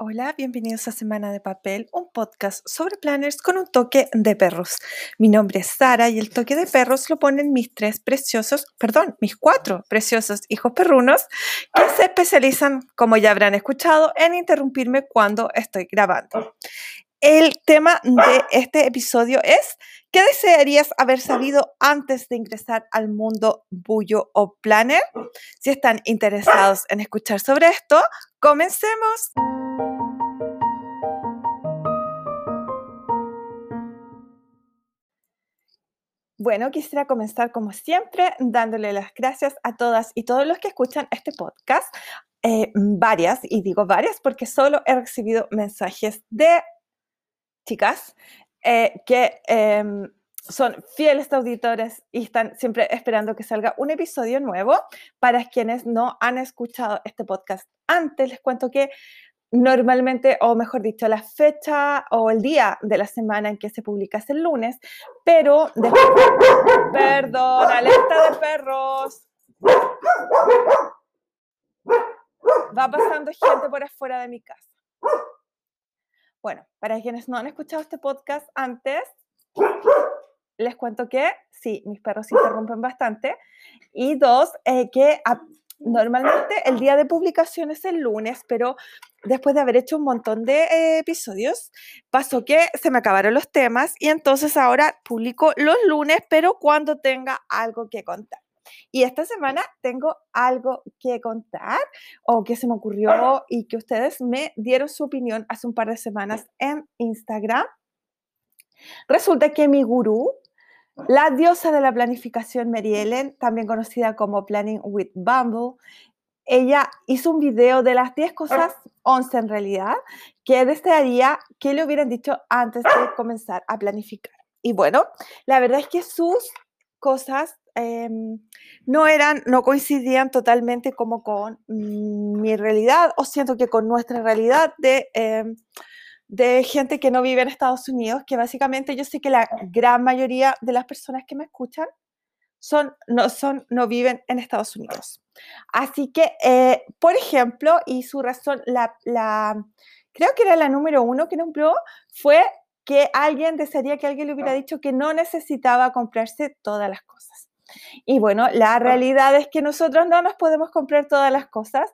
Hola, bienvenidos a Semana de Papel, un podcast sobre planners con un toque de perros. Mi nombre es Sara y el toque de perros lo ponen mis tres preciosos, perdón, mis cuatro preciosos hijos perrunos que se especializan, como ya habrán escuchado, en interrumpirme cuando estoy grabando. El tema de este episodio es ¿qué desearías haber sabido antes de ingresar al mundo bullo o planner? Si están interesados en escuchar sobre esto, comencemos. Bueno, quisiera comenzar como siempre dándole las gracias a todas y todos los que escuchan este podcast. Eh, varias, y digo varias porque solo he recibido mensajes de chicas eh, que em, son fieles auditores y están siempre esperando que salga un episodio nuevo. Para quienes no han escuchado este podcast antes, les cuento que normalmente, o mejor dicho, la fecha o el día de la semana en que se publica es el lunes, pero después, perdón, alerta de perros. Va pasando gente por afuera de mi casa. Bueno, para quienes no han escuchado este podcast antes, les cuento que sí, mis perros se interrumpen bastante. Y dos, eh, que normalmente el día de publicación es el lunes, pero después de haber hecho un montón de eh, episodios, pasó que se me acabaron los temas y entonces ahora publico los lunes, pero cuando tenga algo que contar. Y esta semana tengo algo que contar o que se me ocurrió y que ustedes me dieron su opinión hace un par de semanas en Instagram. Resulta que mi gurú, la diosa de la planificación Mary Ellen, también conocida como Planning with Bumble, ella hizo un video de las 10 cosas, 11 en realidad, que desearía que le hubieran dicho antes de comenzar a planificar. Y bueno, la verdad es que sus cosas em, no eran, no coincidían totalmente como con mi realidad, o siento que con nuestra realidad de, em, de gente que no vive en Estados Unidos, que básicamente yo sé que la gran mayoría de las personas que me escuchan son, no, son, no viven en Estados Unidos. Así que, eh, por ejemplo, y su razón, la, la, creo que era la número uno que nombró, fue que alguien desearía que alguien le hubiera dicho que no necesitaba comprarse todas las cosas. Y bueno, la realidad es que nosotros no nos podemos comprar todas las cosas.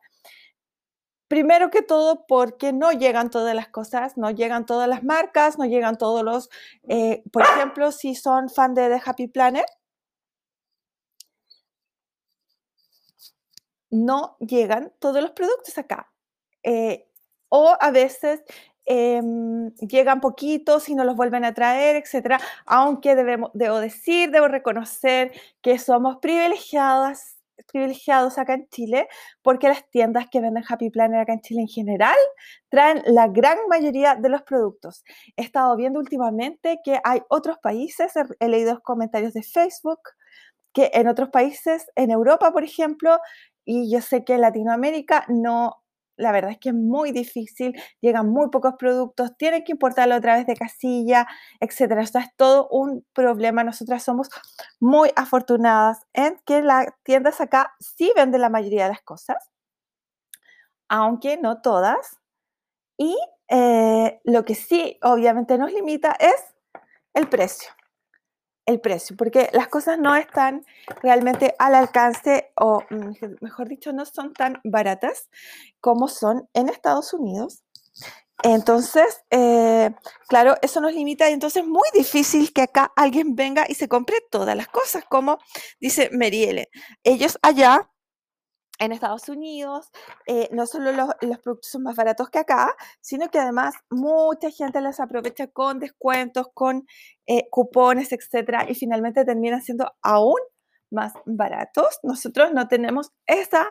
Primero que todo porque no llegan todas las cosas, no llegan todas las marcas, no llegan todos los, eh, por ejemplo, si son fan de The Happy Planet, no llegan todos los productos acá. Eh, o a veces em, llegan poquitos y no los vuelven a traer, etcétera. Aunque debemos, debo decir, debo reconocer que somos privilegiadas privilegiados acá en Chile, porque las tiendas que venden Happy Planner acá en Chile en general traen la gran mayoría de los productos. He estado viendo últimamente que hay otros países, he leído comentarios de Facebook, que en otros países, en Europa, por ejemplo, y yo sé que en Latinoamérica no, la verdad es que es muy difícil, llegan muy pocos productos, tienen que importarlo a través de casilla, etcétera. Esto es todo un problema. Nosotras somos muy afortunadas en que las tiendas acá sí venden la mayoría de las cosas, aunque no todas. Y eh, lo que sí, obviamente, nos limita es el precio el precio, porque las cosas no están realmente al alcance, o mejor dicho, no son tan baratas como son en Estados Unidos. Entonces, eh, claro, eso nos limita y entonces es muy difícil que acá alguien venga y se compre todas las cosas, como dice Meriele. Ellos allá en Estados Unidos, eh, no solo los, productos son más baratos que acá, sino que además mucha gente las aprovecha con descuentos, con eh, cupones, etcétera, y finalmente terminan siendo aún más baratos. Nosotros no tenemos esa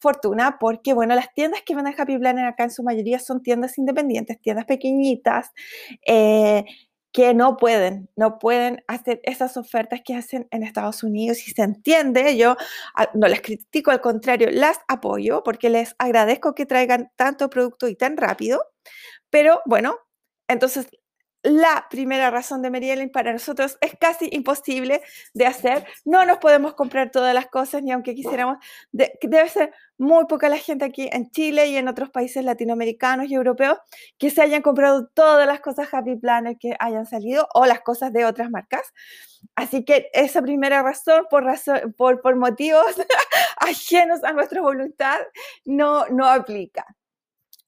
fortuna porque, bueno, las tiendas que venden Happy Planner acá en su mayoría son tiendas independientes, tiendas pequeñitas, eh, que no pueden, no pueden hacer esas ofertas que hacen en Estados Unidos y se entiende, yo no las critico, al contrario, las apoyo porque les agradezco que traigan tanto producto y tan rápido, pero bueno, entonces la primera razón de Maryellen para nosotros es casi imposible de hacer. No nos podemos comprar todas las cosas, ni aunque quisiéramos. debe ser muy poca la gente aquí en Chile y en otros países latinoamericanos y europeos que se hayan comprado todas las cosas Happy Planner que hayan salido o las cosas de otras marcas. Así que esa primera razón, por, razón, por, por motivos ajenos a nuestra voluntad, no, no aplica.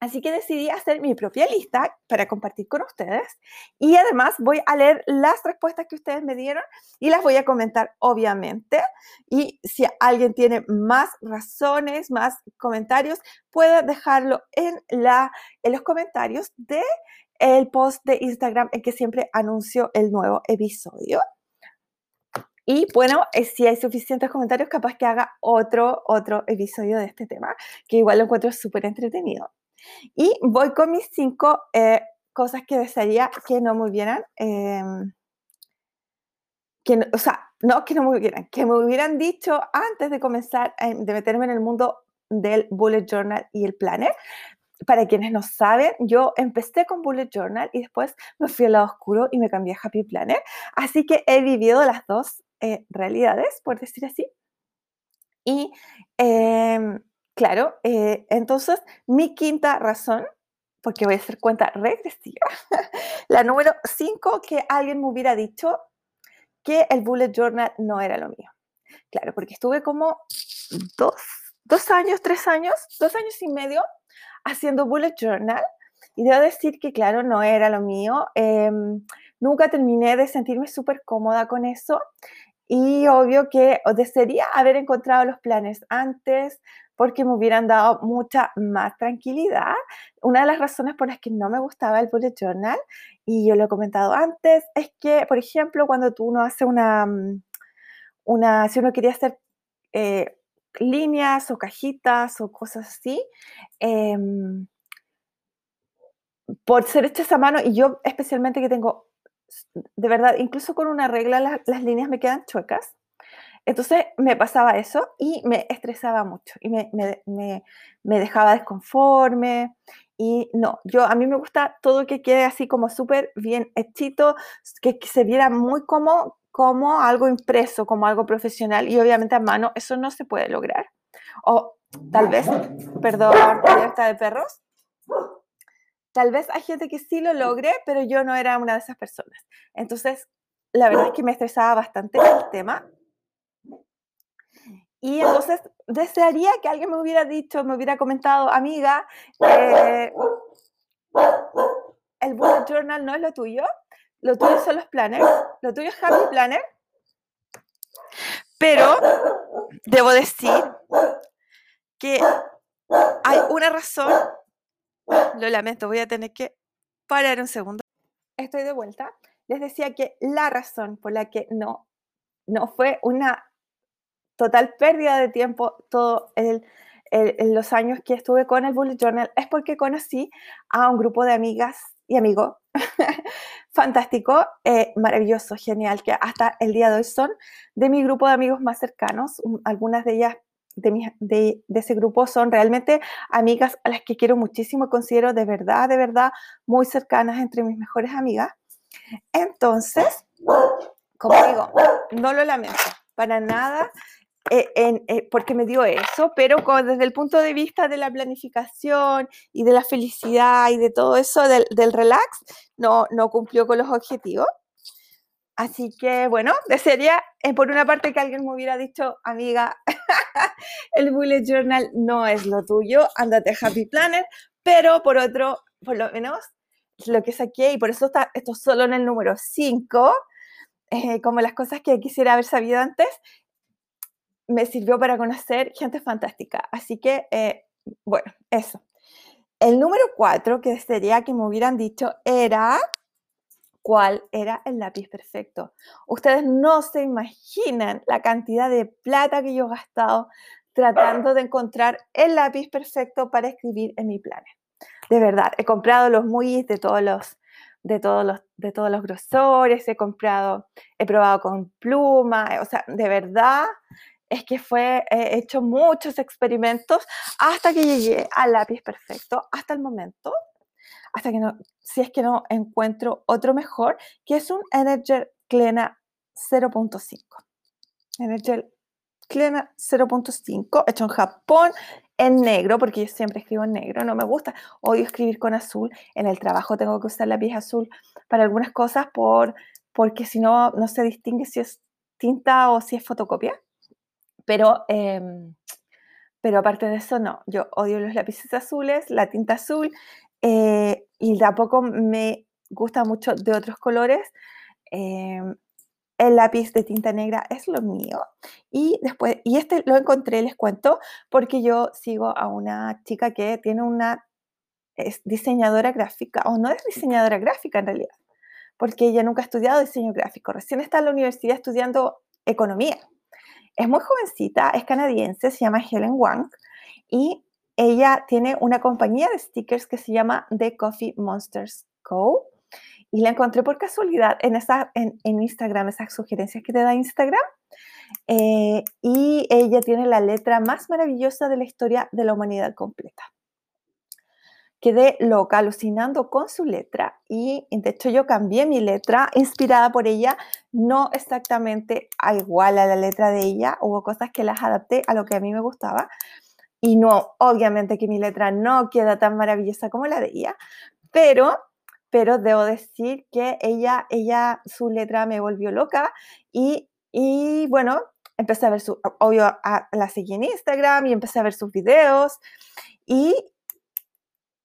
Así que decidí hacer mi propia lista para compartir con ustedes y además voy a leer las respuestas que ustedes me dieron y las voy a comentar obviamente. Y si alguien tiene más razones, más comentarios, puede dejarlo en, la, en los comentarios de post de Instagram en que siempre anuncio el nuevo episodio. Y bueno, eh, si hay suficientes comentarios, capaz que haga otro, otro episodio de este tema, que igual lo encuentro súper entretenido. Y voy con mis cinco eh, cosas que desearía que no me hubieran, em, que o sea, no que no me hubieran, que me hubieran dicho antes de comenzar, de meterme en el mundo del bullet journal y el planner. Para quienes no saben, yo empecé con bullet journal y después me fui al lado oscuro y me cambié a happy planner. Así que he vivido las dos eh, realidades, por decir así. Y em, Claro, eh, entonces mi quinta razón, porque voy a hacer cuenta regresiva, la número cinco, que alguien me hubiera dicho que el bullet journal no era lo mío. Claro, porque estuve como dos, dos años, tres años, dos años y medio haciendo bullet journal y debo decir que, claro, no era lo mío. Em, nunca terminé de sentirme súper cómoda con eso y obvio que desearía haber encontrado los planes antes, porque me hubieran dado mucha más tranquilidad. Una de las razones por las que no me gustaba el bullet journal, y yo lo he comentado antes, es que, por ejemplo, cuando tú uno hace una, mm, una si uno quería hacer eh, líneas o cajitas o cosas así, em, por ser hechas a mano, y yo especialmente que tengo, de verdad, incluso con una regla las líneas me quedan chuecas, entonces me pasaba eso y me estresaba mucho y me, dejaba desconforme. Y no, yo a mí me gusta todo que quede así como súper bien hechito, que, se viera muy como, como algo impreso, como algo profesional y obviamente a mano eso no se puede lograr. O tal vez, perdón, alerta de perros. Tal vez hay gente que sí lo logre, pero yo no era una de esas personas. Entonces, la verdad es que me estresaba bastante el tema y entonces desearía que alguien me hubiera dicho, me hubiera comentado, amiga, eh, el bullet journal no es lo tuyo, lo tuyo son los planners, lo tuyo es Happy Planner. Pero debo decir que hay una razón, lo lamento, voy a tener que parar un segundo. Estoy de vuelta. Les decía que la razón por la que no, no fue una total pérdida de tiempo todo los años que estuve con el Bullet Journal es porque conocí a un grupo de amigas y amigos fantástico, eh, maravilloso, genial, que hasta el día de hoy son de mi grupo de amigos más cercanos. Algunas de ellas de, de, de, ese grupo son realmente amigas a las que quiero muchísimo y considero de verdad, de verdad muy cercanas entre mis mejores amigas. Entonces, como digo, no lo lamento para nada. Eh, eh, porque me dio eso, pero desde el punto de vista de la planificación y de la felicidad y de todo eso del, relax, no, no cumplió con los objetivos. Así que bueno, desearía eh, por una parte que alguien me hubiera dicho, amiga, el bullet journal no es lo tuyo, ándate Happy Planner, pero por otro, por lo menos lo que saqué, y por eso está esto solo en el número 5, como las cosas que quisiera haber sabido antes, me sirvió para conocer gente fantástica. Así que, eh, bueno, eso. El número cuatro que sería que me hubieran dicho era cuál era el lápiz perfecto. Ustedes no se imaginan la cantidad de plata que yo he gastado tratando de encontrar el lápiz perfecto para escribir en mi plan. De verdad, he comprado los muy de todos los de todos los de todos los grosores, he comprado, he probado con pluma, o sea, de verdad es que fue he hecho muchos experimentos hasta que llegué al lápiz perfecto, hasta el momento. hasta que no, si es que no encuentro otro mejor, que es un Energer Klena 0.5. Energer Klena 0.5, hecho en Japón, en negro, porque yo siempre escribo en negro, no me gusta, odio escribir con azul, en el trabajo tengo que usar lápiz azul para algunas cosas por, porque si no, no se distingue si es tinta o si es fotocopia, pero, em, pero aparte de eso, no, yo odio los lápices azules, la tinta azul, eh, y tampoco me gusta mucho de otros colores. Em, el lápiz de tinta negra es lo mío. Y después, y este lo encontré, les cuento, porque yo sigo a una chica que tiene una es diseñadora gráfica, o no es diseñadora gráfica en realidad, porque ella nunca ha estudiado diseño gráfico, recién está en la universidad estudiando economía. Es muy jovencita, es canadiense, se llama Helen Wang, y ella tiene una compañía de stickers que se llama The Coffee Monsters Co y la encontré por casualidad en, en, Instagram, esas sugerencias que te da Instagram. Eh, y ella tiene la letra más maravillosa de la historia de la humanidad completa. Quedé loca, alucinando con su letra y de hecho yo cambié mi letra inspirada por ella, no exactamente igual a la letra de ella, hubo cosas que las adapté a lo que a mí me gustaba y no, obviamente que mi letra no queda tan maravillosa como la de ella, pero pero debo decir que ella, ella, su letra me volvió loca y, y bueno, empecé a ver su, obvio, a, la seguí en Instagram y empecé a ver sus videos y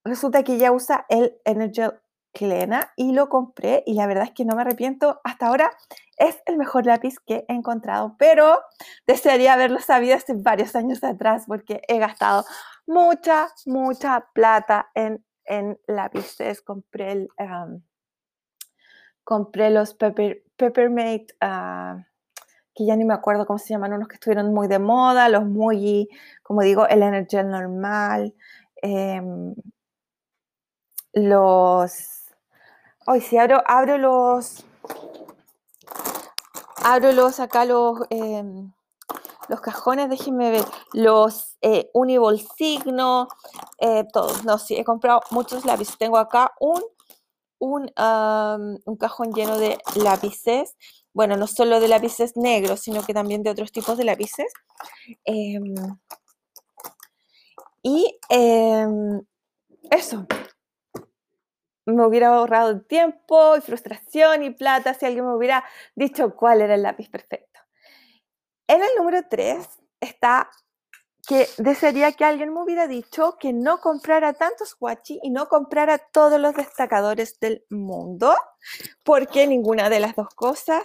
resulta que ella usa el Energel Klena y lo compré y la verdad es que no me arrepiento. Hasta ahora es el mejor lápiz que he encontrado, pero desearía haberlo sabido hace varios años atrás porque he gastado mucha, mucha plata en en lápices, compré, el, compré los Pepper, Peppermate, ah, que ya ni me acuerdo cómo se llaman, unos que estuvieron muy de moda, los muy, como digo, el Energy normal, em, los... Hoy si abro, abro los... Abro los acá los... Em, los cajones, déjenme ver, los eh, Unibol Signo, eh, todos. No, sí, he comprado muchos lápices. Tengo acá un, un, un cajón lleno de lápices. Bueno, no solo de lápices negros, sino que también de otros tipos de lápices. Em, y em, eso, me hubiera ahorrado tiempo y frustración y plata si alguien me hubiera dicho cuál era el lápiz perfecto. En el número 3 está que desearía que alguien me hubiera dicho que no comprara tantos guachi y no comprara todos los destacadores del mundo, porque ninguna de las dos cosas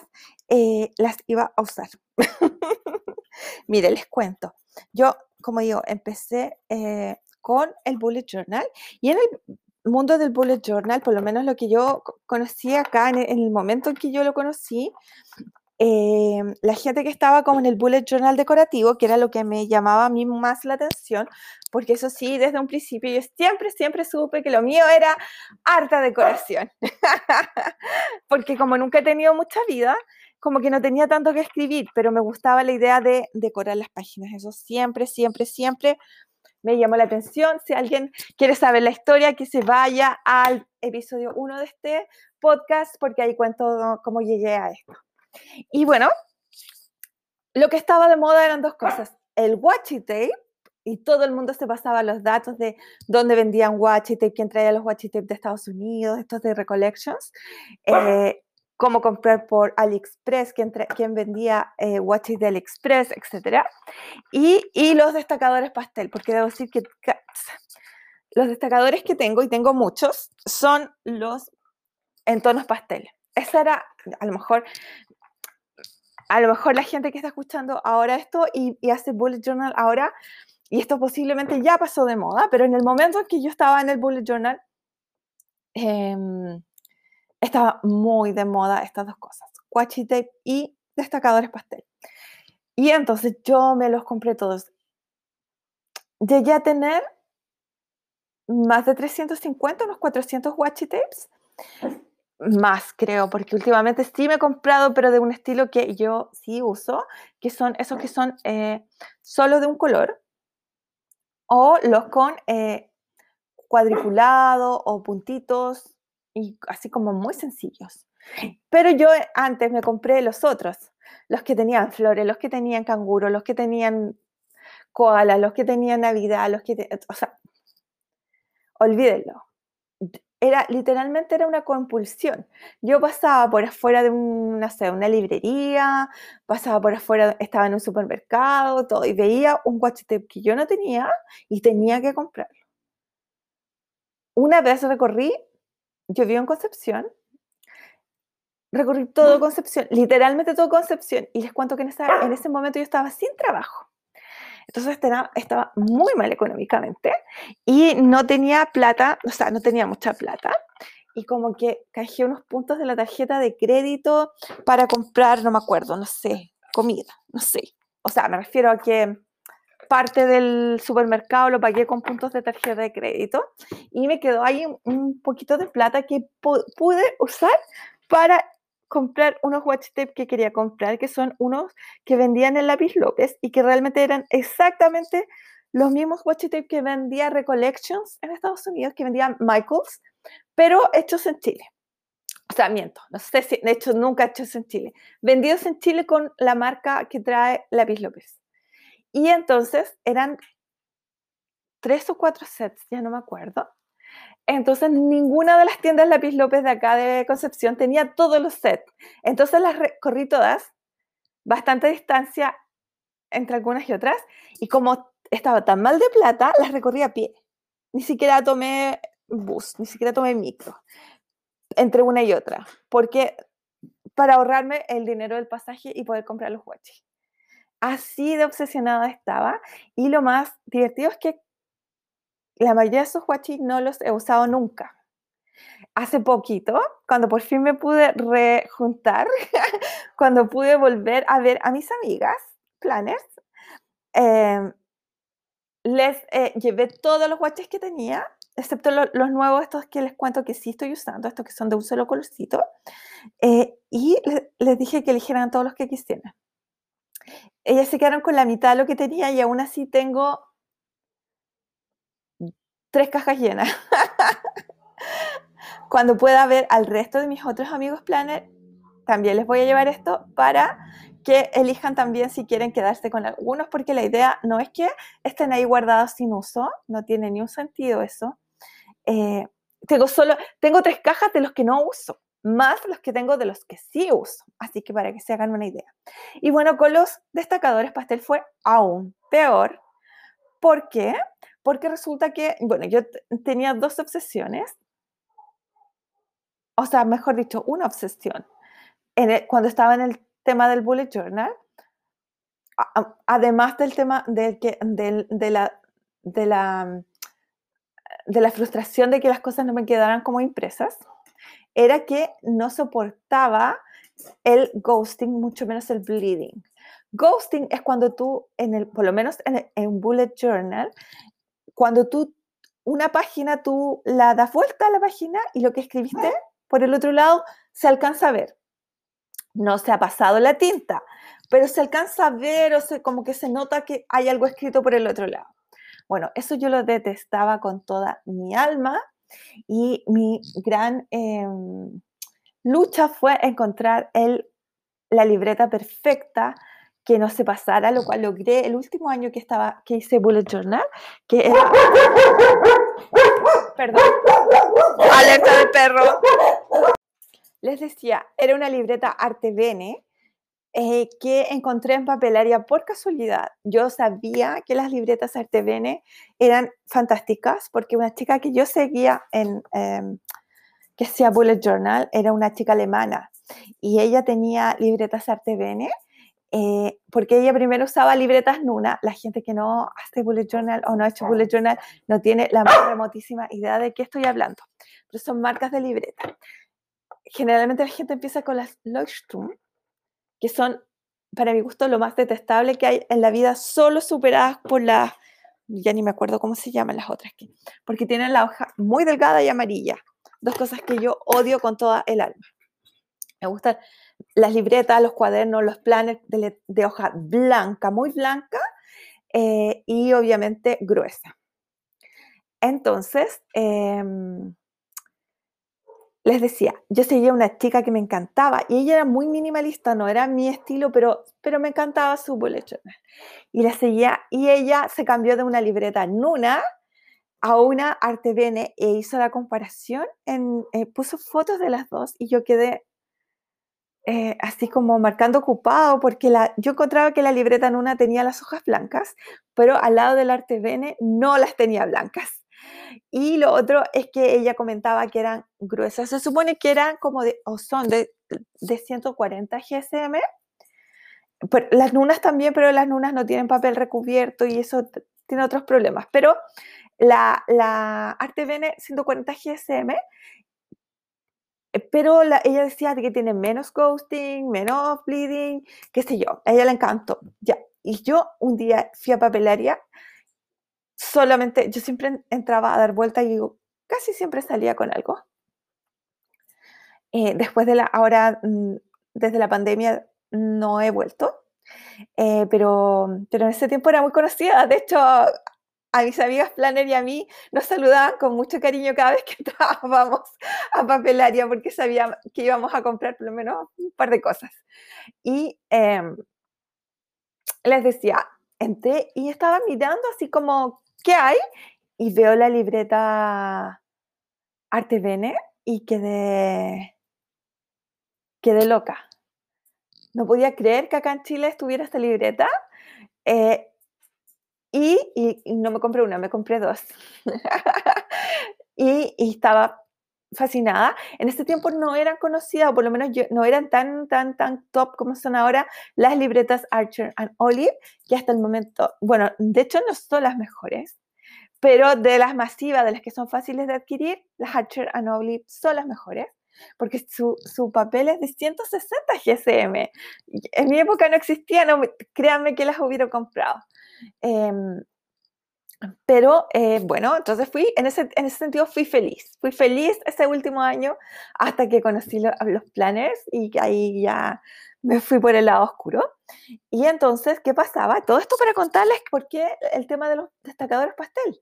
eh, las iba a usar. Mire, les cuento. Yo, como digo, empecé eh, con el Bullet Journal y en el mundo del Bullet Journal, por lo menos lo que yo conocí acá en el momento en que yo lo conocí, Em, la gente que estaba como en el bullet journal decorativo, que era lo que me llamaba a mí más la atención, porque eso sí, desde un principio yo siempre, siempre supe que lo mío era harta decoración, porque como nunca he tenido mucha vida, como que no tenía tanto que escribir, pero me gustaba la idea de decorar las páginas, eso siempre, siempre, siempre me llamó la atención. Si alguien quiere saber la historia, que se vaya al episodio 1 de este podcast, porque ahí cuento cómo llegué a esto. Y bueno, lo que estaba de moda eran dos cosas. El washi tape, y todo el mundo se pasaba los datos de dónde vendían washi tape, quién traía los washi tape de Estados Unidos, estos de Recollections, eh, cómo comprar por AliExpress, quién, quién vendía eh, washi de AliExpress, etc. Y, y, los destacadores pastel, porque debo decir que los destacadores que tengo, y tengo muchos, son los en tonos pastel. Esa era, a lo mejor, a lo mejor la gente que está escuchando ahora esto y, hace bullet journal ahora, y esto posiblemente ya pasó de moda, pero en el momento en que yo estaba en el bullet journal, em, estaba muy de moda estas dos cosas, washi tape y destacadores pastel. Y entonces yo me los compré todos. Llegué a tener más de 350, unos 400 washi tapes más, creo, porque últimamente sí me he comprado, pero de un estilo que yo sí uso, que son esos que son eh, solo de un color, o los con eh, cuadriculado o puntitos y así como muy sencillos. Pero yo antes me compré los otros, los que tenían flores, los que tenían canguro, los que tenían koala, los que tenían Navidad, los que... o sea, olvídenlo. Era, literalmente era una compulsión. Yo pasaba por afuera de una, una librería, pasaba por afuera, estaba en un supermercado, todo, y veía un watch que yo no tenía y tenía que comprarlo. Una vez recorrí, yo vivo en Concepción, recorrí todo Concepción, literalmente todo Concepción, y les cuento que en, en ese momento yo estaba sin trabajo. Entonces estaba muy mal económicamente y no tenía plata, o sea, no tenía mucha plata. Y como que cajé unos puntos de la tarjeta de crédito para comprar, no me acuerdo, no sé, comida, no sé. O sea, me refiero a que parte del supermercado lo pagué con puntos de tarjeta de crédito y me quedó ahí un poquito de plata que pude usar para comprar unos watch tape que quería comprar, que son unos que vendían en Lápiz López y que realmente eran exactamente los mismos watch tape que vendía Recollections en Estados Unidos, que vendía Michaels, pero hechos en Chile. O sea, miento, no sé si, de hecho, nunca hechos en Chile. Vendidos en Chile con la marca que trae Lápiz López. Y entonces eran tres o cuatro sets, ya no me acuerdo, entonces, ninguna de las tiendas Lápiz López de acá de Concepción tenía todos los sets. Entonces, las corrí todas, bastante distancia entre algunas y otras, y como estaba tan mal de plata, las recorrí a pie. Ni siquiera tomé bus, ni siquiera tomé micro, entre una y otra, porque para ahorrarme el dinero del pasaje y poder comprar los watches. Así de obsesionada estaba, y lo más divertido es que la mayoría de esos guachis no los he usado nunca. Hace poquito, cuando por fin me pude rejuntar, cuando pude volver a ver a mis amigas, planners, em, les eh, llevé todos los guaches que tenía, excepto los nuevos, estos que les cuento que sí estoy usando, estos que son de un solo colorcito, eh, y les dije que eligieran todos los que quisieran. Ellas se quedaron con la mitad de lo que tenía y aún así tengo tres cajas llenas. Cuando pueda ver al resto de mis otros amigos planner, también les voy a llevar esto para que elijan también si quieren quedarse con algunos, porque la idea no es que estén ahí guardados sin uso, no tiene ni un sentido eso. Eh, tengo solo, tengo tres cajas de los que no uso, más los que tengo de los que sí uso, así que para que se hagan una idea. Y bueno, con los destacadores pastel fue aún peor, ¿por qué? porque resulta que, bueno, yo tenía dos obsesiones, o sea, mejor dicho, una obsesión. cuando estaba en el tema del bullet journal, además del tema del que, de, la, de, la, de la frustración de que las cosas no me quedaran como impresas, era que no soportaba el ghosting, mucho menos el bleeding. Ghosting es cuando tú, en el, por lo menos en, en bullet journal, cuando tú, una página, tú la das vuelta a la página y lo que escribiste por el otro lado se alcanza a ver. No se ha pasado la tinta, pero se alcanza a ver o se, como que se nota que hay algo escrito por el otro lado. Bueno, eso yo lo detestaba con toda mi alma y mi gran em, lucha fue encontrar el, la libreta perfecta que no se pasara, lo cual logré el último año que estaba, que hice Bullet Journal, que era... Perdón. Alerta del perro. Les decía, era una libreta Arte Bene eh, que encontré en papelaria por casualidad. Yo sabía que las libretas Arte Bene eran fantásticas porque una chica que yo seguía en... Em, que hacía Bullet Journal era una chica alemana y ella tenía libretas Arte Bene eh, porque ella primero usaba libretas Nuna. La gente que no hace bullet journal o no ha hecho bullet journal no tiene la más remotísima idea de qué estoy hablando. Pero son marcas de libreta. Generalmente la gente empieza con las Leuchtturm, que son, para mi gusto, lo más detestable que hay en la vida, solo superadas por las, ya ni me acuerdo cómo se llaman las otras, porque tienen la hoja muy delgada y amarilla. Dos cosas que yo odio con toda el alma. Me gustan las libretas, los cuadernos, los planes de, hoja blanca, muy blanca eh, y obviamente gruesa. Entonces, em, les decía, yo seguía una chica que me encantaba y ella era muy minimalista, no era mi estilo, pero, pero me encantaba su bullet. Y la seguía y ella se cambió de una libreta Nuna a una Arte Bene e hizo la comparación, en, eh, puso fotos de las dos y yo quedé eh, así como marcando ocupado porque la, yo encontraba que la libreta Nuna tenía las hojas blancas, pero al lado del Arte Bene no las tenía blancas. Y lo otro es que ella comentaba que eran gruesas. Se supone que eran como de, o son de, de 140 GSM. las nunas también, pero las nunas no tienen papel recubierto y eso tiene otros problemas. Pero la, la Arte Bene 140 GSM, pero ella decía que tiene menos ghosting, menos bleeding, qué sé yo. A ella le encantó. Ya. Y yo un día fui a papelaria solamente, yo siempre entraba a dar vuelta y casi siempre salía con algo. Eh, después de la, ahora, mm, desde la pandemia, no he vuelto, eh, pero, pero en ese tiempo era muy conocida. De hecho, a mis amigas planner y a mí nos saludaban con mucho cariño cada vez que entrábamos a papelaria porque sabían que íbamos a comprar por lo menos un par de cosas. Y em, les decía, entré y estaba mirando así como ¿qué hay? Y veo la libreta Arte Bene y quedé, quedé loca. No podía creer que acá en Chile estuviera esta libreta. Eh, y, no me compré una, me compré dos. y, estaba fascinada. En ese tiempo no eran conocidas, o por lo menos no eran tan, tan, tan top como son ahora las libretas Archer and Olive, que hasta el momento, bueno, de hecho no son las mejores, pero de las masivas, de las que son fáciles de adquirir, las Archer and Olive son las mejores, porque su, su papel es de 160 GSM. En mi época no existía, no, créanme que las hubiera comprado. Em, pero eh, bueno, entonces fui, en ese, en ese sentido fui feliz. Fui feliz ese último año hasta que conocí los planners y ahí ya me fui por el lado oscuro. Y entonces, ¿qué pasaba? Todo esto para contarles por qué el tema de los destacadores pastel.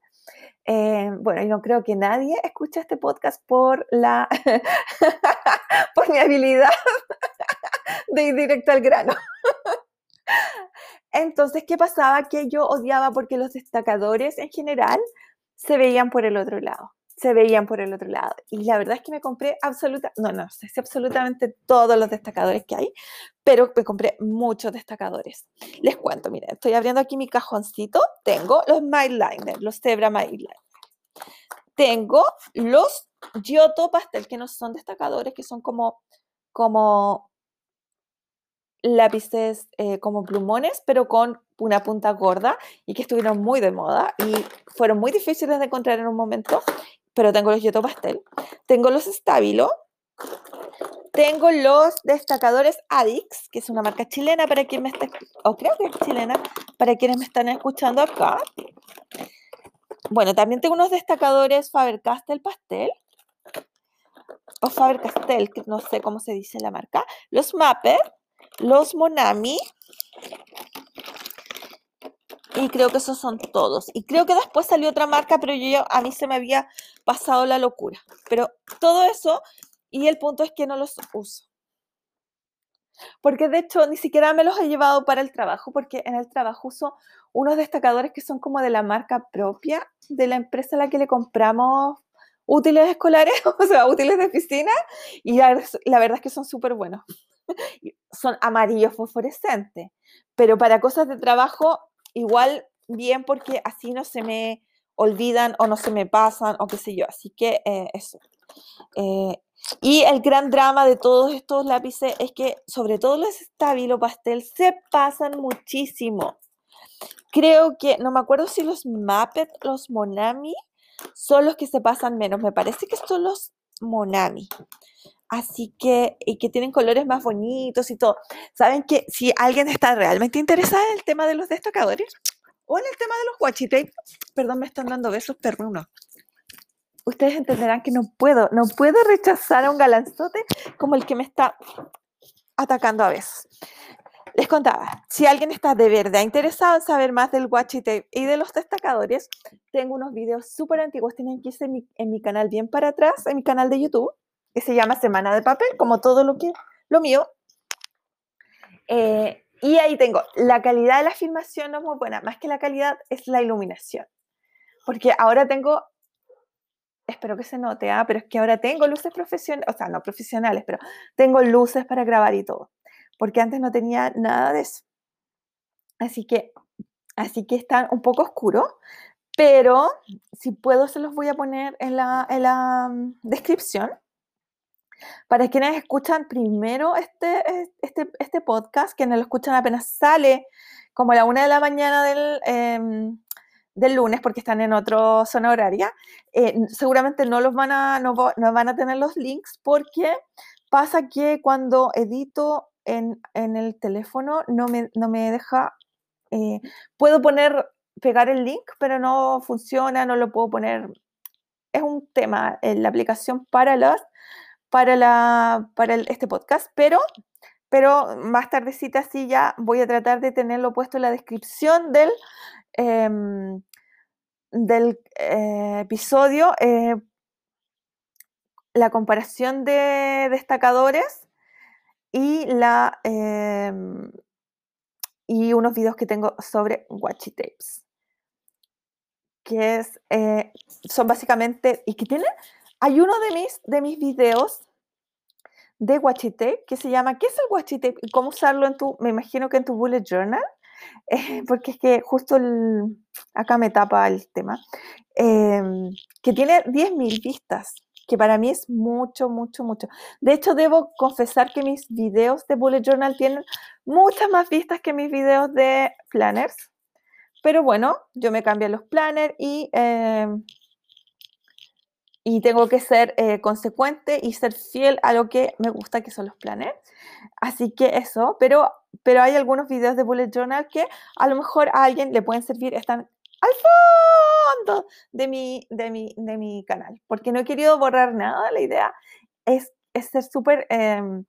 Eh, bueno, yo no creo que nadie escuche este podcast por la por mi habilidad de ir directo al grano. Entonces, ¿qué pasaba? Que yo odiaba porque los destacadores en general se veían por el otro lado. Se veían por el otro lado. Y la verdad es que me compré absoluta, no, no sé absolutamente todos los destacadores que hay, pero me compré muchos destacadores. Les cuento, miren, estoy abriendo aquí mi cajoncito. Tengo los Liner, los Zebra Liner. Tengo los Giotto Pastel, que no son destacadores, que son como, como lápices eh, como plumones, pero con una punta gorda y que estuvieron muy de moda y fueron muy difíciles de encontrar en un momento, pero tengo los Yoto Pastel, tengo los Stabilo, tengo los destacadores Adix, que es una marca chilena para quien me está, o creo que es chilena, para quienes me están escuchando acá. Bueno, también tengo unos destacadores Faber-Castell Pastel, o Faber-Castell, que no sé cómo se dice la marca, los Mapper, los Monami. Y creo que esos son todos. Y creo que después salió otra marca, pero yo a mí se me había pasado la locura. Pero todo eso, y el punto es que no los uso. Porque de hecho ni siquiera me los he llevado para el trabajo, porque en el trabajo uso unos destacadores que son como de la marca propia de la empresa a la que le compramos útiles escolares, o sea, útiles de oficina, y la, la verdad es que son súper buenos. son amarillos fosforescentes, pero para cosas de trabajo igual bien porque así no se me olvidan o no se me pasan o qué sé yo. Así que eh, eso. Eh, y el gran drama de todos estos lápices es que sobre todo los estabilo pastel se pasan muchísimo. Creo que, no me acuerdo si los Muppet, los Monami, son los que se pasan menos. Me parece que son los Monami. Así que, y que tienen colores más bonitos y todo. Saben que si alguien está realmente interesado en el tema de los destacadores o en el tema de los washi perdón, me están dando besos perrunos. Ustedes entenderán que no puedo, no puedo rechazar a un galanzote como el que me está atacando a veces. les contaba, si alguien está de verdad interesado en saber más del washi tape y de los destacadores, tengo unos videos súper antiguos, tienen que irse en mi, en mi, canal bien para atrás, en mi canal de YouTube, que se llama Semana de Papel, como todo lo, que, lo mío. Eh, y ahí tengo, la calidad de la filmación no es muy buena, más que la calidad es la iluminación. Porque ahora tengo, espero que se note, ¿ah? pero es que ahora tengo luces profesionales, o sea, no profesionales, pero tengo luces para grabar y todo. Porque antes no tenía nada de eso. Así que, así que están un poco oscuros, pero si puedo se los voy a poner en la, en la mm, descripción para quienes escuchan primero este, este, este podcast, quienes lo escuchan apenas sale como a la una de la mañana del, em, del lunes, porque están en otra zona horaria, eh, seguramente no los van a, no, van a tener los links, porque pasa que cuando edito en, en el teléfono no me, no me deja, eh, puedo poner, pegar el link, pero no funciona, no lo puedo poner. Es un tema en la aplicación para las para, la, para este podcast, pero, pero más tardecita sí ya voy a tratar de tenerlo puesto en la descripción del, em, del eh, episodio, eh, la comparación de destacadores y, la, em, y unos videos que tengo sobre watchy tapes que es, eh, son básicamente, y que tienen hay uno de mis, de mis videos de Tape que se llama ¿Qué es el Tape? y cómo usarlo en tu, me imagino que en tu bullet journal, eh, porque es que justo acá me tapa el tema, em, que tiene 10.000 vistas, que para mí es mucho, mucho, mucho. De hecho, debo confesar que mis videos de bullet journal tienen muchas más vistas que mis videos de planners, pero bueno, yo me cambié los planners y... Em, y tengo que ser eh, consecuente y ser fiel a lo que me gusta, que son los planes. Así que eso, pero, pero hay algunos videos de Bullet Journal que a lo mejor a alguien le pueden servir, están al fondo de mi, de mi, de mi canal, porque no he querido borrar nada, la idea es, es ser súper em,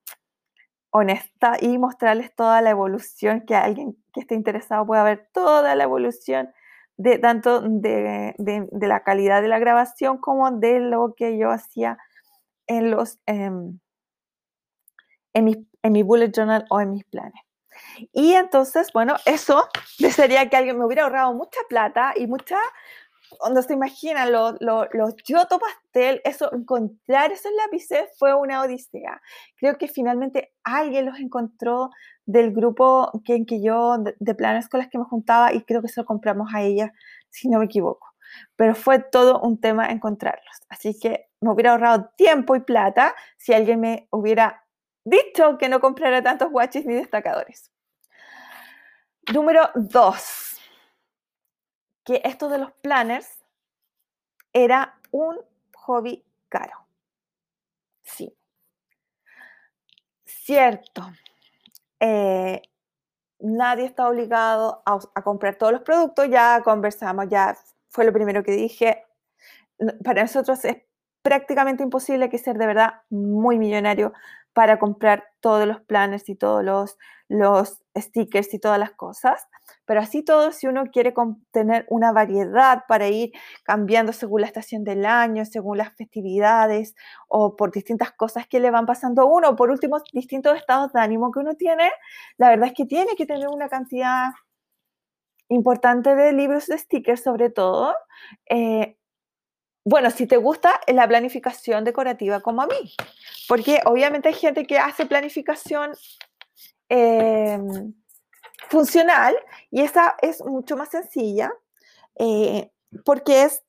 honesta y mostrarles toda la evolución, que alguien que esté interesado pueda ver toda la evolución de tanto de, la calidad de la grabación como de lo que yo hacía en los em, en, mi, en mi bullet journal o en mis planes. Y entonces, bueno, eso desearía que alguien me hubiera ahorrado mucha plata y mucha cuando se imaginan los, los, los Giotto Pastel, eso, encontrar esos lápices fue una odisea. Creo que finalmente alguien los encontró del grupo que, en que yo, de, planes con las que me juntaba, y creo que se lo compramos a ella, si no me equivoco. Pero fue todo un tema encontrarlos. Así que me hubiera ahorrado tiempo y plata si alguien me hubiera dicho que no comprara tantos watches ni destacadores. Número dos que esto de los planners era un hobby caro. Sí. Cierto. Eh, nadie está obligado a, comprar todos los productos. Ya conversamos, ya fue lo primero que dije. Para nosotros es prácticamente imposible que ser de verdad muy millonario para comprar todos los planners y todos los, los stickers y todas las cosas. Pero así todo, si uno quiere tener una variedad para ir cambiando según la estación del año, según las festividades o por distintas cosas que le van pasando a uno, por último, distintos estados de ánimo que uno tiene, la verdad es que tiene que tener una cantidad importante de libros de stickers sobre todo. Eh, bueno, si te gusta la planificación decorativa como a mí, porque obviamente hay gente que hace planificación em, funcional y esa es mucho más sencilla eh, porque es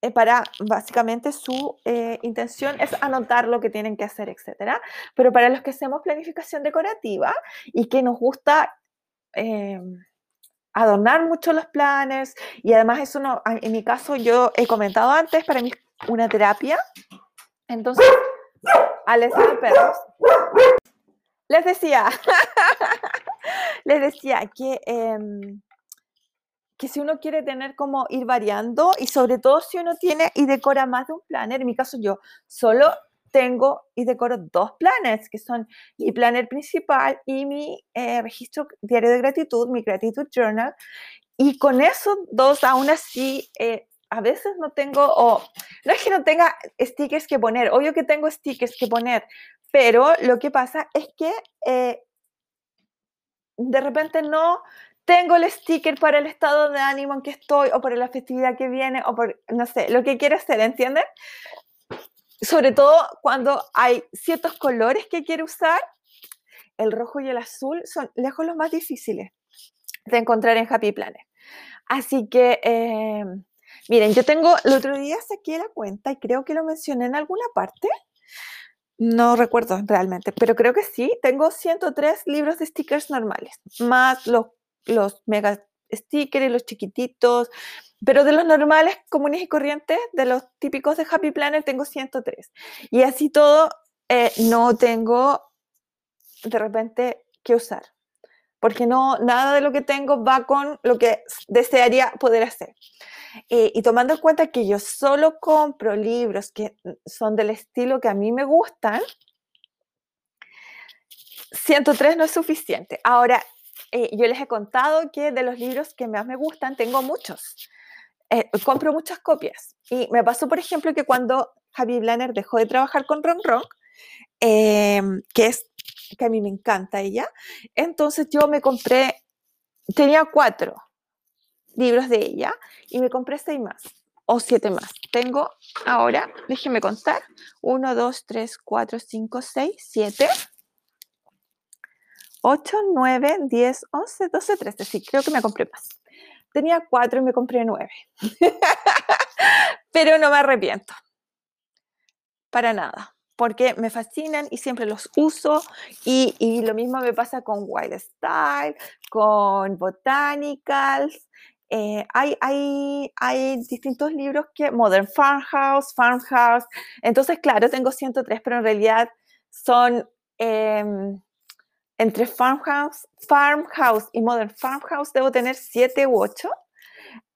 eh, para básicamente su eh, intención es anotar lo que tienen que hacer, etcétera. Pero para los que hacemos planificación decorativa y que nos gusta adornar mucho los planes y además eso no, en mi caso yo he comentado antes para mí una terapia. Entonces, al estar perros, les decía, les decía que, em, que si uno quiere tener como ir variando y sobre todo si uno tiene y decora más de un planner, en mi caso yo solo tengo y decoro dos planners, que son mi planner principal y mi eh, registro diario de gratitud, mi gratitude journal. Y con esos dos, aún así, eh, a veces no tengo, o no es que no tenga stickers que poner, obvio que tengo stickers que poner, pero lo que pasa es que eh, de repente no tengo el sticker para el estado de ánimo en que estoy, o por la festividad que viene, o por, no sé, lo que quiero hacer, ¿entienden? Sobre todo cuando hay ciertos colores que quiero usar, el rojo y el azul son lejos los más difíciles de encontrar en Happy Planner. Así que... Eh, Miren, yo tengo, el otro día saqué la cuenta y creo que lo mencioné en alguna parte. No recuerdo realmente, pero creo que sí. Tengo 103 libros de stickers normales, más los, los mega stickers los chiquititos. Pero de los normales, comunes y corrientes, de los típicos de Happy Planner, tengo 103. Y así todo, eh, no tengo de repente que usar. Porque no, nada de lo que tengo va con lo que desearía poder hacer. Eh, y tomando en cuenta que yo solo compro libros que son del estilo que a mí me gustan, 103 no es suficiente. Ahora, eh, yo les he contado que de los libros que más me gustan, tengo muchos. Eh, compro muchas copias. Y me pasó, por ejemplo, que cuando Javi Blanner dejó de trabajar con Ron Ron, em, que es que a mí me encanta ella, entonces yo me compré, tenía cuatro libros de ella y me compré seis más o siete más. Tengo ahora, déjenme contar, 1, 2, 3, 4, 5, 6, 7, 8, 9, 10, 11, 12, 13. Sí, creo que me compré más. Tenía cuatro y me compré nueve. Pero no me arrepiento. Para nada porque me fascinan y siempre los uso y, y, lo mismo me pasa con Wild Style, con Botanicals, eh, hay, hay, hay, distintos libros que, Modern Farmhouse, Farmhouse, entonces claro, tengo 103, pero en realidad son em, entre Farmhouse, Farmhouse y Modern Farmhouse, debo tener 7 u 8.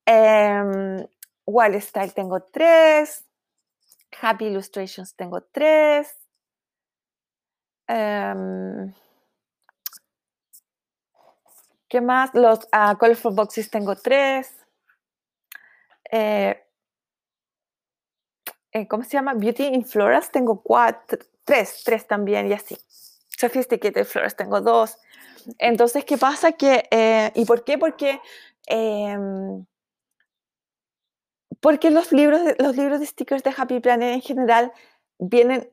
Eh, em, Wall Style tengo 3, Happy Illustrations tengo 3. ¿Qué más? Los uh, Colorful Boxes tengo tres. Eh, eh, ¿Cómo se llama? Beauty in Floras tengo cuatro, tres, tres también y así. Sophisticated Flowers tengo dos. Entonces, ¿qué pasa? Que, eh, ¿Y por qué? Porque, em, porque los libros, los libros de stickers de Happy Planet en general vienen,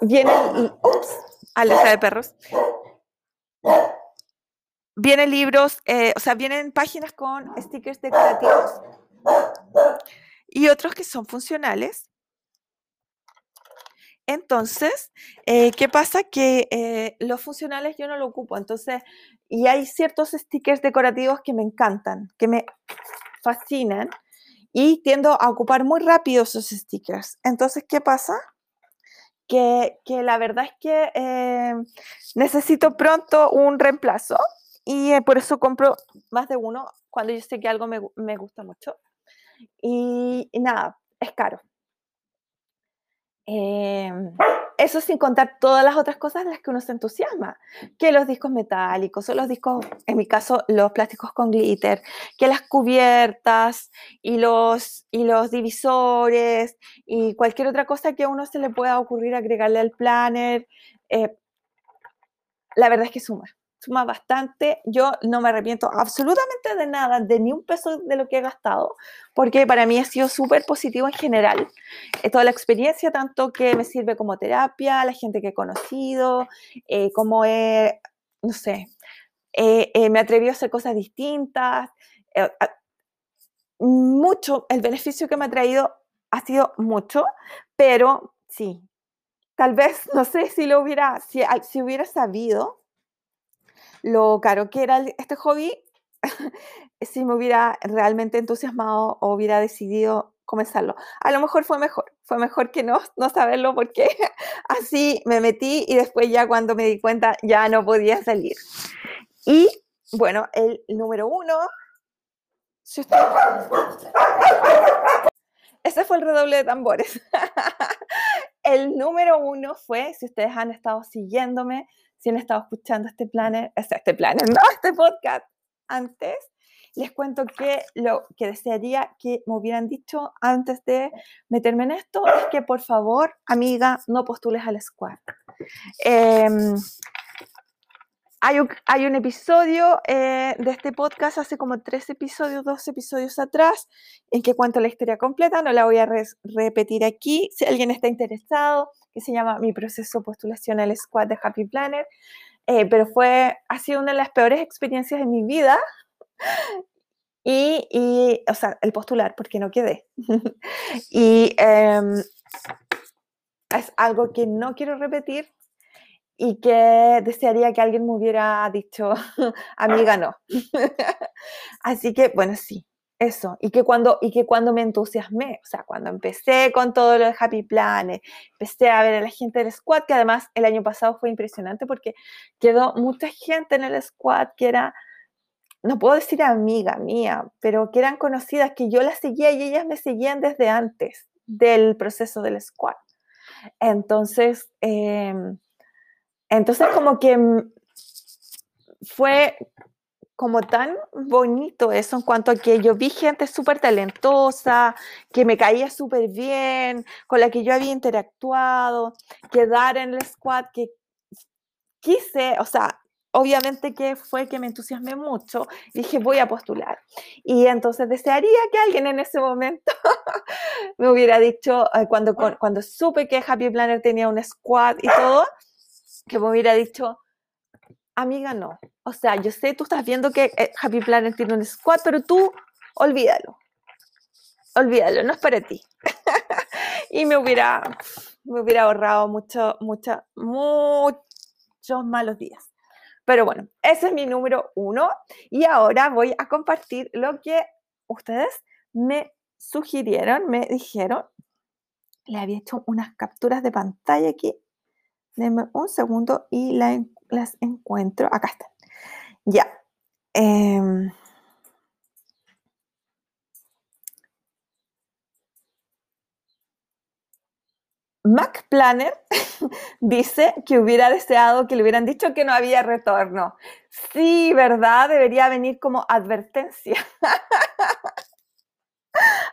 vienen, ups, alerta de perros, vienen libros, eh, o sea, vienen páginas con stickers decorativos y otros que son funcionales. Entonces, eh, ¿qué pasa? Que eh, los funcionales yo no lo ocupo, entonces, y hay ciertos stickers decorativos que me encantan, que me fascinan, y tiendo a ocupar muy rápido esos stickers. Entonces, ¿qué pasa? Que, la verdad es que necesito pronto un reemplazo y eh, por eso compro más de uno cuando yo sé que algo me, me gusta mucho. Y, nada, es caro. Em, eso sin contar todas las otras cosas en las que uno se entusiasma, que los discos metálicos, o los discos, en mi caso, los plásticos con glitter, que las cubiertas y los, y los divisores y cualquier otra cosa que a uno se le pueda ocurrir agregarle al planner. Eh, la verdad es que suma suma bastante. Yo no me arrepiento absolutamente de nada, de ni un peso de lo que he gastado, porque para mí ha sido súper positivo en general. Eh, toda la experiencia, tanto que me sirve como terapia, la gente que he conocido, eh, como he, no sé, eh, me atreví a hacer cosas distintas. mucho, el beneficio que me ha traído ha sido mucho, pero sí, tal vez, no sé si lo hubiera, si, si hubiera sabido lo caro que era este hobby, si me hubiera realmente entusiasmado o hubiera decidido comenzarlo. A lo mejor fue mejor, fue mejor que no, no saberlo porque así me metí y después ya cuando me di cuenta ya no podía salir. Y bueno, el número uno, si usted... Ese fue el redoble de tambores. el número uno fue, si ustedes han estado siguiéndome, si han estado escuchando este planner, este planner, no, este podcast antes, les cuento que lo que desearía que me hubieran dicho antes de meterme en esto es que por favor, amiga, no postules al squad. Hay un, hay un, episodio eh, de este podcast hace como tres episodios, dos episodios atrás, en que cuento la historia completa, no la voy a repetir aquí. Si alguien está interesado, que se llama Mi proceso postulación al squad de Happy Planner, eh, pero fue, ha sido una de las peores experiencias de mi vida y, y, o sea, el postular, porque no quedé. y em, es algo que no quiero repetir y que desearía que alguien me hubiera dicho, amiga, no. Así que, bueno, sí, eso. Y que, cuando, y que cuando me entusiasmé, o sea, cuando empecé con todo lo de Happy Planet, empecé a ver a la gente del squad, que además el año pasado fue impresionante porque quedó mucha gente en el squad que era no puedo decir amiga mía, pero que eran conocidas, que yo las seguía y ellas me seguían desde antes del proceso del squad. Entonces, em, entonces como que fue como tan bonito eso en cuanto a que yo vi gente súper talentosa, que me caía súper bien, con la que yo había interactuado, quedar en el squad, que quise, o sea, obviamente que fue que me entusiasmé mucho dije, voy a postular. Y entonces desearía que alguien en ese momento me hubiera dicho, eh, cuando, cuando supe que Happy Planner tenía un squad y todo, que me hubiera dicho, amiga, no. O sea, yo sé, tú estás viendo que eh, Happy Planner tiene un squad, pero tú olvídalo. Olvídalo, no es para ti. y me hubiera, me hubiera ahorrado mucho, mucho, muchos malos días. Pero bueno, ese es mi número uno y ahora voy a compartir lo que ustedes me sugirieron, me dijeron. Le había hecho unas capturas de pantalla aquí. Denme un segundo y las encuentro. Acá están. Ya. Eh, Mac Planner dice que hubiera deseado que le hubieran dicho que no había retorno. Sí, ¿verdad? Debería venir como advertencia.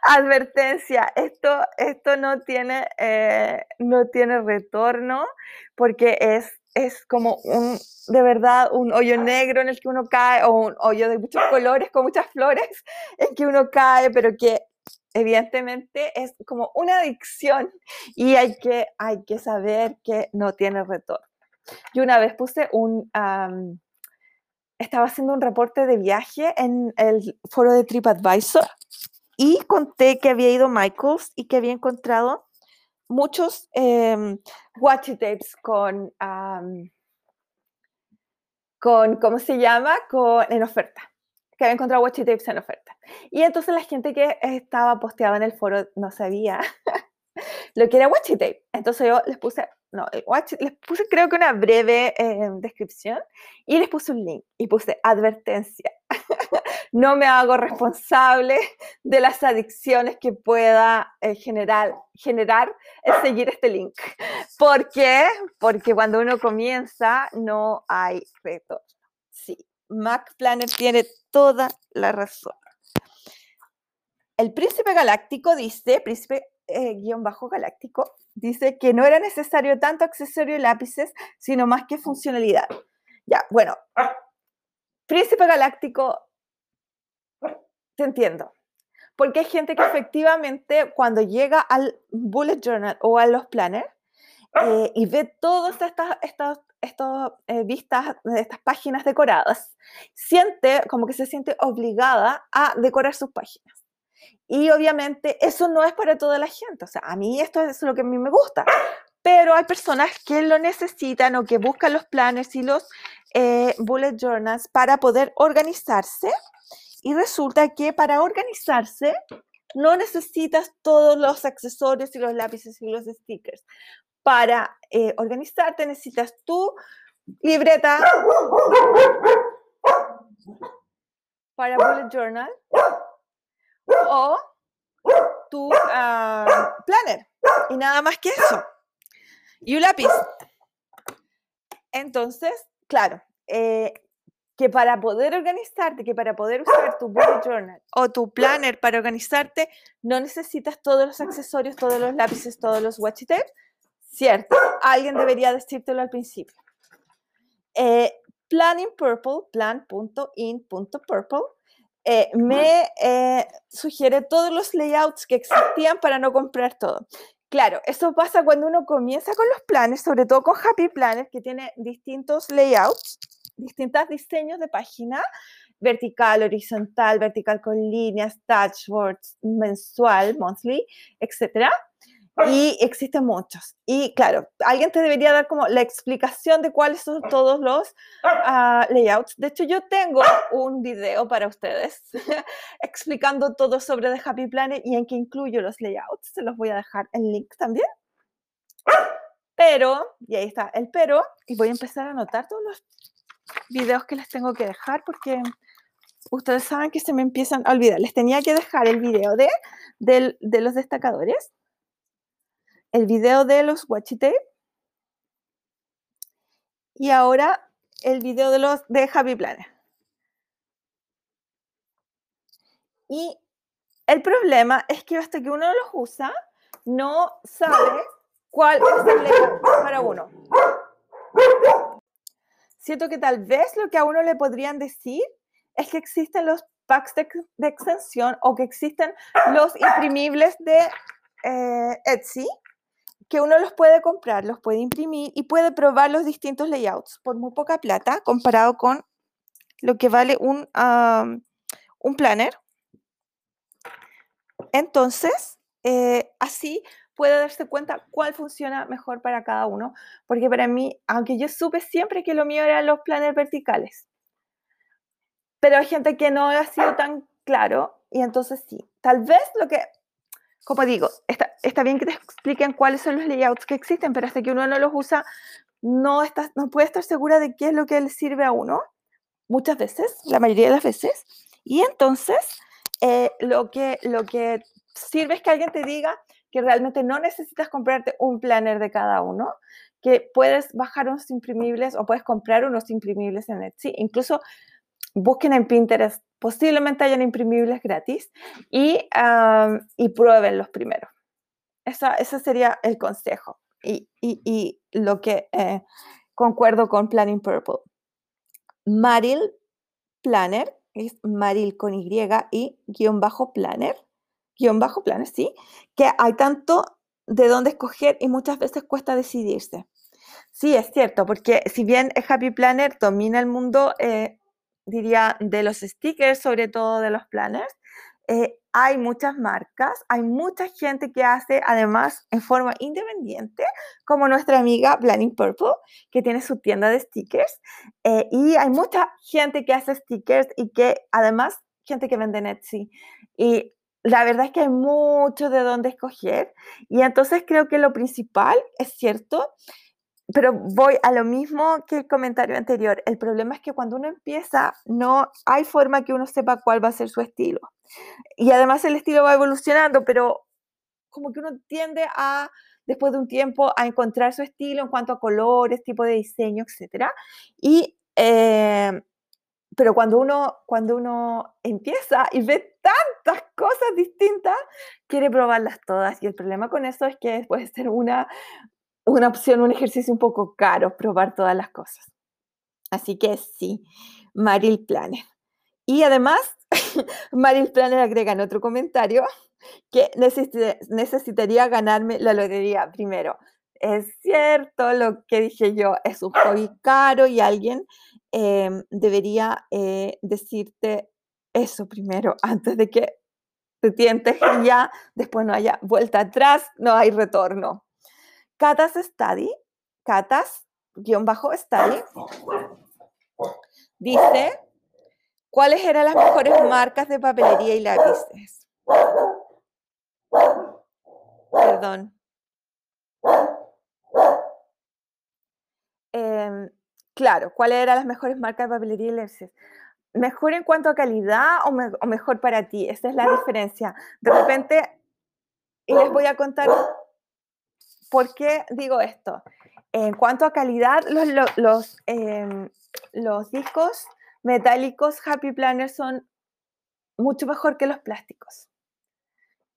advertencia, esto, esto no, tiene, eh, no tiene retorno porque es, es como un, de verdad, un hoyo negro en el que uno cae o un hoyo de muchos colores con muchas flores en que uno cae, pero que evidentemente es como una adicción y hay que, hay que saber que no tiene retorno. Yo una vez puse un, estaba haciendo un reporte de viaje en el foro de TripAdvisor y conté que había ido Michaels y que había encontrado muchos eh, watch tapes con, con, ¿cómo se llama? Con, en oferta que había encontrado watch tapes en oferta. Y entonces la gente que estaba posteada en el foro no sabía lo que era watch tape. Entonces yo les puse, no, les puse creo que una breve eh, descripción y les puse un link y puse advertencia. no me hago responsable de las adicciones que pueda eh, generar, generar seguir este link. ¿Por qué? Porque cuando uno comienza no hay reto. Sí, Mac Planner tiene toda la razón. El príncipe galáctico dice, príncipe eh, guion bajo galáctico, dice que no era necesario tanto accesorio y lápices, sino más que funcionalidad. Ya, bueno, príncipe galáctico, te entiendo. Porque hay gente que efectivamente cuando llega al bullet journal o a los planners eh, y ve todas estas, estas, estas eh, vistas de estas páginas decoradas, siente como que se siente obligada a decorar sus páginas. Y obviamente eso no es para toda la gente. O sea, a mí esto es lo que a mí me gusta. Pero hay personas que lo necesitan o que buscan los planes y los eh, bullet journals para poder organizarse. Y resulta que para organizarse no necesitas todos los accesorios y los lápices y los stickers para eh, organizarte necesitas tu libreta para bullet journal o tu ah, planner y nada más que eso. y un lápiz. Entonces, claro, eh, que para poder organizarte, que para poder usar tu bullet journal o tu planner para organizarte, no necesitas todos los accesorios, todos los lápices, todos los washi tapes. Cierto, alguien debería decírtelo al principio. Eh, Planning Purple, plan.in.purple, eh, me eh, sugiere todos los layouts que existían para no comprar todo. Claro, eso pasa cuando uno comienza con los planes, sobre todo con Happy Planner, que tiene distintos layouts, distintos diseños de página, vertical, horizontal, vertical con líneas, dashboards, mensual, monthly, etcétera y existen muchos. Y claro, alguien te debería dar como la explicación de cuáles son todos los ah, layouts. De hecho, yo tengo un video para ustedes explicando todo sobre The Happy Planet y en que incluyo los layouts. Se los voy a dejar en link también. Pero, y ahí está el pero, y voy a empezar a anotar todos los videos que les tengo que dejar porque ustedes saben que se me empiezan a olvidar. Les tenía que dejar el video de, de los destacadores el video de los Tape y ahora el video de los de Happy Planner. Y el problema es que hasta que uno los usa, no sabe cuál es el para uno. Siento que tal vez lo que a uno le podrían decir es que existen los packs de, extensión o que existen los imprimibles de eh, Etsy que uno los puede comprar, los puede imprimir y puede probar los distintos layouts por muy poca plata comparado con lo que vale un, un planner. Entonces, eh, así puede darse cuenta cuál funciona mejor para cada uno, porque para mí, aunque yo supe siempre que lo mío eran los planners verticales, pero hay gente que no ha sido tan claro y entonces sí, tal vez lo que como digo, está, está, bien que te expliquen cuáles son los layouts que existen, pero hasta que uno no los usa, no, está, no puede estar segura de qué es lo que le sirve a uno, muchas veces, la mayoría de las veces. Y entonces, eh, lo, que, lo que sirve es que alguien te diga que realmente no necesitas comprarte un planner de cada uno, que puedes bajar unos imprimibles o puedes comprar unos imprimibles en Etsy. Incluso busquen en Pinterest posiblemente hayan imprimibles gratis y, y prueben los primeros. Esa, ese sería el consejo y, y, lo que eh, concuerdo con Planning Purple. Maril Planner, es Maril con Y y guion bajo Planner, guion bajo Planner, sí, que hay tanto de dónde escoger y muchas veces cuesta decidirse. Sí, es cierto, porque si bien Happy Planner domina el mundo, eh, diría, de los stickers, sobre todo de los planners. Eh, hay muchas marcas, hay mucha gente que hace además en forma independiente, como nuestra amiga Planning Purple, que tiene su tienda de stickers. Eh, y hay mucha gente que hace stickers y que además gente que vende en Etsy. Y la verdad es que hay mucho de dónde escoger. Y entonces creo que lo principal, es cierto, pero voy a lo mismo que el comentario anterior. El problema es que cuando uno empieza, no hay forma que uno sepa cuál va a ser su estilo. Y además el estilo va evolucionando, pero como que uno tiende a, después de un tiempo, a encontrar su estilo en cuanto a colores, tipo de diseño, etc. Y, eh, pero cuando uno, cuando uno empieza y ve tantas cosas distintas, quiere probarlas todas. Y el problema con eso es que puede ser una, una opción, un ejercicio un poco caro, probar todas las cosas. Así que sí, Maril Planner. Y además, Maril Planner agrega en otro comentario que necesitaría ganarme la lotería primero. Es cierto lo que dije yo, es un hobby caro y alguien em, debería eh, decirte eso primero antes de que te tientes y ya después no haya vuelta atrás, no hay retorno. Catas Study, Catas, guion bajo Study, dice, ¿cuáles eran las mejores marcas de papelería y lápices? Perdón. Em, claro, ¿cuáles eran las mejores marcas de papelería y lápices? ¿Mejor en cuanto a calidad o, o mejor para ti? Esa es la diferencia. De repente, y les voy a contar ¿por qué digo esto? En cuanto a calidad, los, los, em, los discos metálicos Happy Planner son mucho mejor que los plásticos.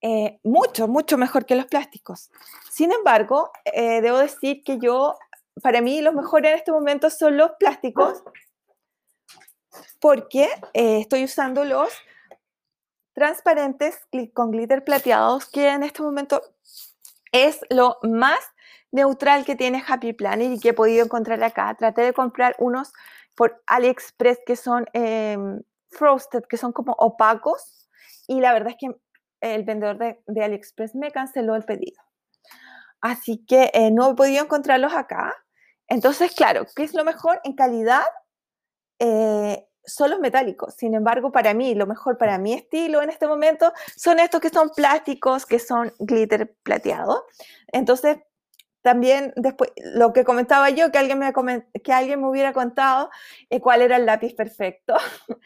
Eh, mucho, mucho mejor que los plásticos. Sin embargo, eh, debo decir que yo, para mí, los mejores en este momento son los plásticos, porque eh, estoy usando los transparentes con glitter plateados, que en este momento es lo más neutral que tiene Happy Planner y que he podido encontrar acá. Traté de comprar unos por AliExpress que son em, frosted, que son como opacos, y la verdad es que el vendedor de, AliExpress me canceló el pedido. Así que eh, no he podido encontrarlos acá. Entonces, claro, ¿qué es lo mejor? En calidad, eh, son los metálicos. Sin embargo, para mí, lo mejor para mi estilo en este momento son estos que son plásticos, que son glitter plateado. Entonces, también después, lo que comentaba yo, que alguien me, que alguien me hubiera contado eh, cuál era el lápiz perfecto.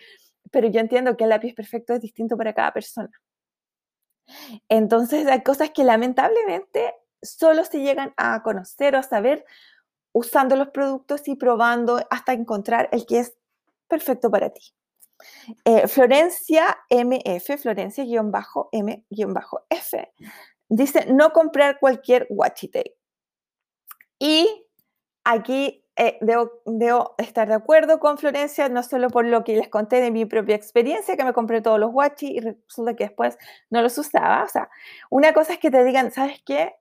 Pero yo entiendo que el lápiz perfecto es distinto para cada persona. Entonces hay cosas que lamentablemente solo se llegan a conocer o a saber usando los productos y probando hasta encontrar el que es perfecto para ti. Eh, Florencia MF, Florencia-M-F, dice no comprar cualquier washi tape. Y aquí eh, debo, debo, estar de acuerdo con Florencia, no solo por lo que les conté de mi propia experiencia, que me compré todos los wachi y resulta que después no los usaba. O sea, una cosa es que te digan, ¿sabes qué?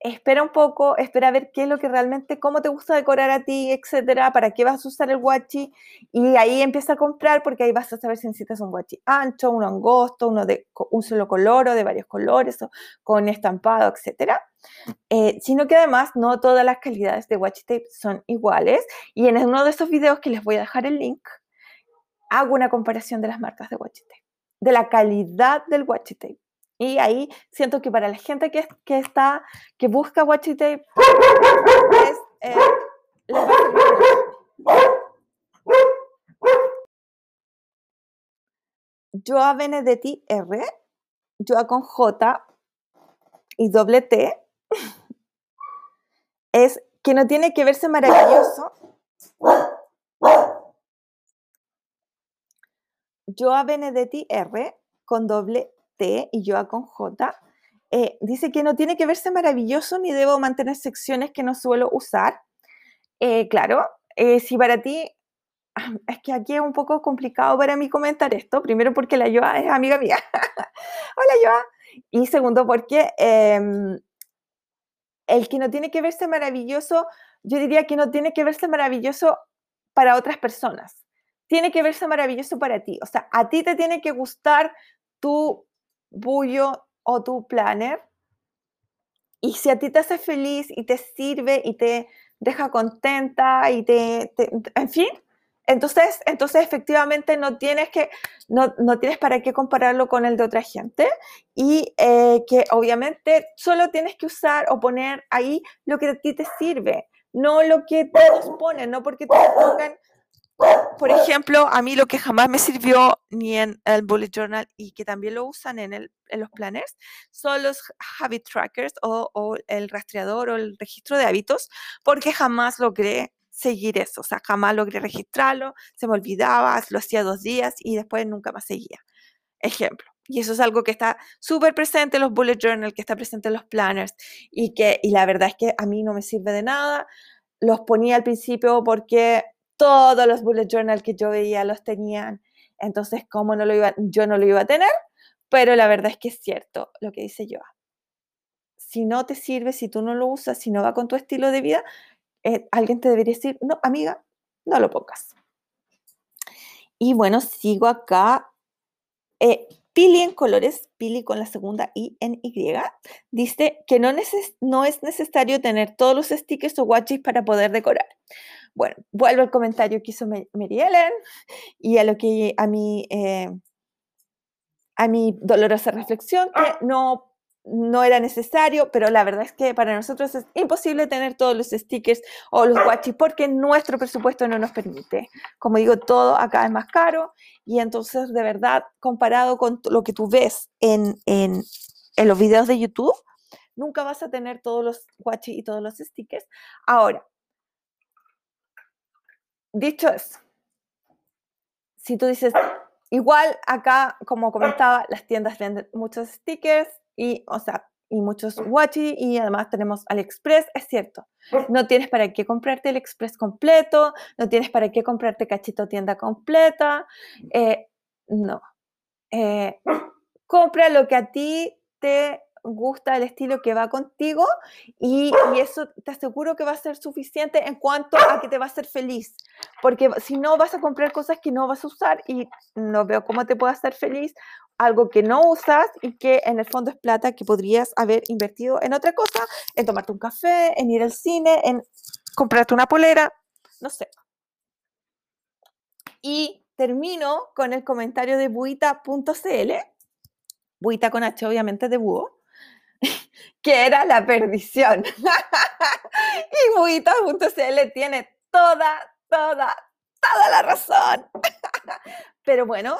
Espera un poco, espera a ver qué es lo que realmente, cómo te gusta decorar a ti, etcétera, para qué vas a usar el guachi y ahí empieza a comprar porque ahí vas a saber si necesitas un guachi ancho, uno angosto, uno de un solo color o de varios colores o con estampado, etcétera. Eh, sino que además no todas las calidades de washi tape son iguales y en uno de esos videos que les voy a dejar el link hago una comparación de las marcas de washi tape, de la calidad del washi tape. Y ahí siento que para la gente que, que está, que busca Watchy Tape, es, eh, Joa Benedetti R, Joa con J y doble T, es que no tiene que verse maravilloso. Joa Benedetti R con doble T y yo con J, eh, dice que no tiene que verse maravilloso ni debo mantener secciones que no suelo usar. Eh, claro, eh, si para ti, es que aquí es un poco complicado para mí comentar esto, primero porque la Joa es amiga mía. Hola Joa. Y segundo porque em, el que no tiene que verse maravilloso, yo diría que no tiene que verse maravilloso para otras personas. Tiene que verse maravilloso para ti. O sea, a ti te tiene que gustar tu Bullo o tu planner. Y si a ti te hace feliz y te sirve y te deja contenta y te, en fin, entonces, entonces efectivamente no tienes que, no, no, tienes para qué compararlo con el de otra gente y eh, que obviamente solo tienes que usar o poner ahí lo que a ti te sirve, no lo que todos ponen, no porque te pongan por ejemplo, a mí lo que jamás me sirvió ni en el bullet journal y que también lo usan en, el, en los planners son los habit trackers o, el rastreador o el registro de hábitos, porque jamás logré seguir eso, o sea, jamás logré registrarlo, se me olvidaba, lo hacía dos días y después nunca más seguía. Ejemplo. Y eso es algo que está súper presente en los bullet journal, que está presente en los planners y que, y la verdad es que a mí no me sirve de nada. Los ponía al principio porque todos los bullet journal que yo veía los tenían. Entonces, ¿cómo no lo iba, yo no lo iba a tener? Pero la verdad es que es cierto lo que dice Joa. Si no te sirve, si tú no lo usas, si no va con tu estilo de vida, eh, alguien te debería decir, no, amiga, no lo pongas. Y bueno, sigo acá. Eh, Pili en colores, Pili con la segunda I en Y, dice que no, no es necesario tener todos los stickers o watches para poder decorar. Bueno, vuelvo al comentario que hizo Mary Ellen y a lo que a mi, eh, a mi dolorosa reflexión, que no, no era necesario, pero la verdad es que para nosotros es imposible tener todos los stickers o los watches porque nuestro presupuesto no nos permite. Como digo, todo acá es más caro y entonces de verdad, comparado con lo que tú ves en, en, los videos de YouTube, nunca vas a tener todos los guachi y todos los stickers. Ahora, dicho eso, si tú dices, igual acá, como comentaba, las tiendas venden muchos stickers y, o sea, y muchos Wachi y además tenemos AliExpress, es cierto. No tienes para qué comprarte el Express completo, no tienes para qué comprarte cachito tienda completa. Eh, no. Eh, compra lo que a ti te gusta el estilo que va contigo y, eso te aseguro que va a ser suficiente en cuanto a que te va a hacer feliz. Porque si no vas a comprar cosas que no vas a usar y no veo cómo te puede hacer feliz algo que no usas y que en el fondo es plata que podrías haber invertido en otra cosa, en tomarte un café, en ir al cine, en comprarte una polera, no sé. Y termino con el comentario de buita.cl, buita con H obviamente de búho, que era la perdición. y Buita.cl tiene toda, toda, toda la razón. pero bueno,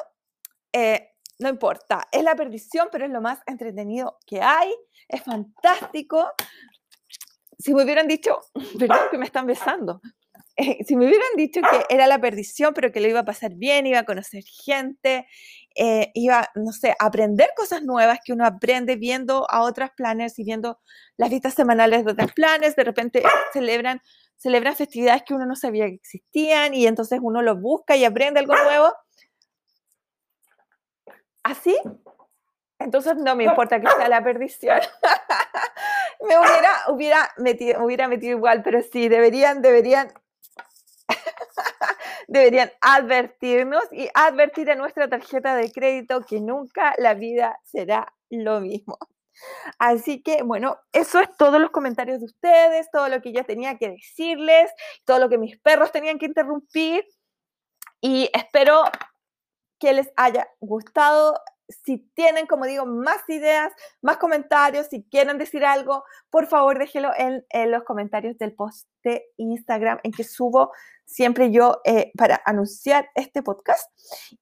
eh, no importa, es la perdición, pero es lo más entretenido que hay, es fantástico. Si me hubieran dicho, perdón que me están besando, eh, si me hubieran dicho que era la perdición, pero que lo iba a pasar bien, iba a conocer gente, eh, iba, no sé, a aprender cosas nuevas que uno aprende viendo a otras planners y viendo las vistas semanales de otras planes, de repente celebran, celebran festividades que uno no sabía que existían y entonces uno los busca y aprende algo nuevo. Así, entonces no me importa que sea la perdición. me hubiera, hubiera, metido, hubiera metido igual, pero sí, deberían, deberían deberían advertirnos y advertir a nuestra tarjeta de crédito que nunca la vida será lo mismo. Así que, bueno, eso es todos los comentarios de ustedes, todo lo que yo tenía que decirles, todo lo que mis perros tenían que interrumpir. Y espero que les haya gustado si tienen, como digo, más ideas, más comentarios, si quieren decir algo, por favor déjelo en, los comentarios del post de Instagram en que subo siempre yo eh, para anunciar este podcast.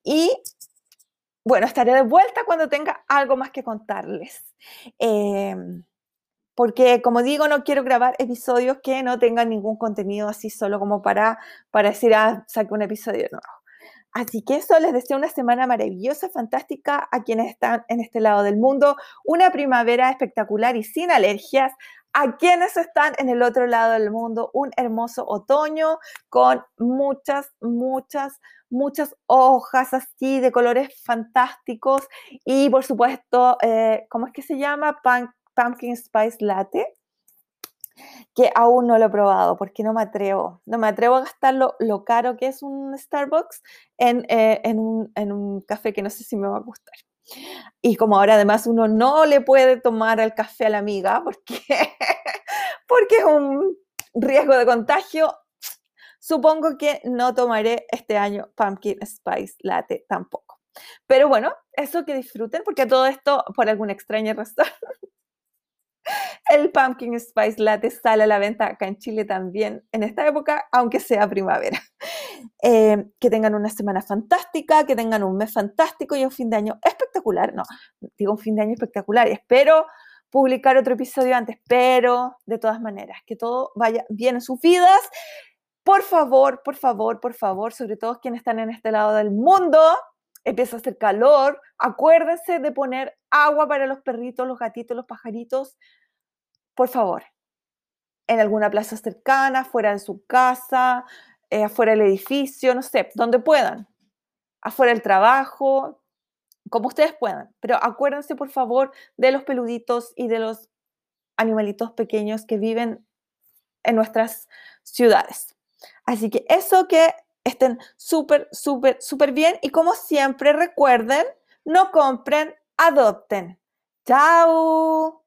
Y bueno, estaré de vuelta cuando tenga algo más que contarles. Em, porque como digo, no quiero grabar episodios que no tengan ningún contenido así solo como para, para decir, ah, saque un episodio nuevo. Así que eso les deseo una semana maravillosa, fantástica a quienes están en este lado del mundo, una primavera espectacular y sin alergias. A quienes están en el otro lado del mundo, un hermoso otoño con muchas, muchas, muchas hojas así de colores fantásticos y por supuesto, eh, ¿cómo es que se llama? pumpkin Spice Latte que aún no lo he probado porque no me atrevo. No me atrevo a gastar lo, caro que es un Starbucks eh, en, un, café que no sé si me va a gustar. Y como ahora además uno no le puede tomar el café a la amiga porque, porque es un riesgo de contagio, supongo que no tomaré este año Pumpkin Spice Latte tampoco. Pero bueno, eso que disfruten porque todo esto, por alguna extraña razón, el Pumpkin Spice Latte sale a la venta acá en Chile también en esta época, aunque sea primavera. Eh, que tengan una semana fantástica, que tengan un mes fantástico y un fin de año espectacular. No, digo un fin de año espectacular espero publicar otro episodio antes, pero de todas maneras, que todo vaya bien en sus vidas. Por favor, por favor, por favor, sobre todo quienes están en este lado del mundo, empieza a hacer calor, acuérdense de poner agua para los perritos, los gatitos, los pajaritos, por favor, en alguna plaza cercana, fuera de su casa, eh, afuera del edificio, no sé, donde puedan, afuera del trabajo, como ustedes puedan. Pero acuérdense, por favor, de los peluditos y de los animalitos pequeños que viven en nuestras ciudades. Así que eso que estén súper, súper, súper bien y como siempre recuerden, no compren, adopten. ¡Chao!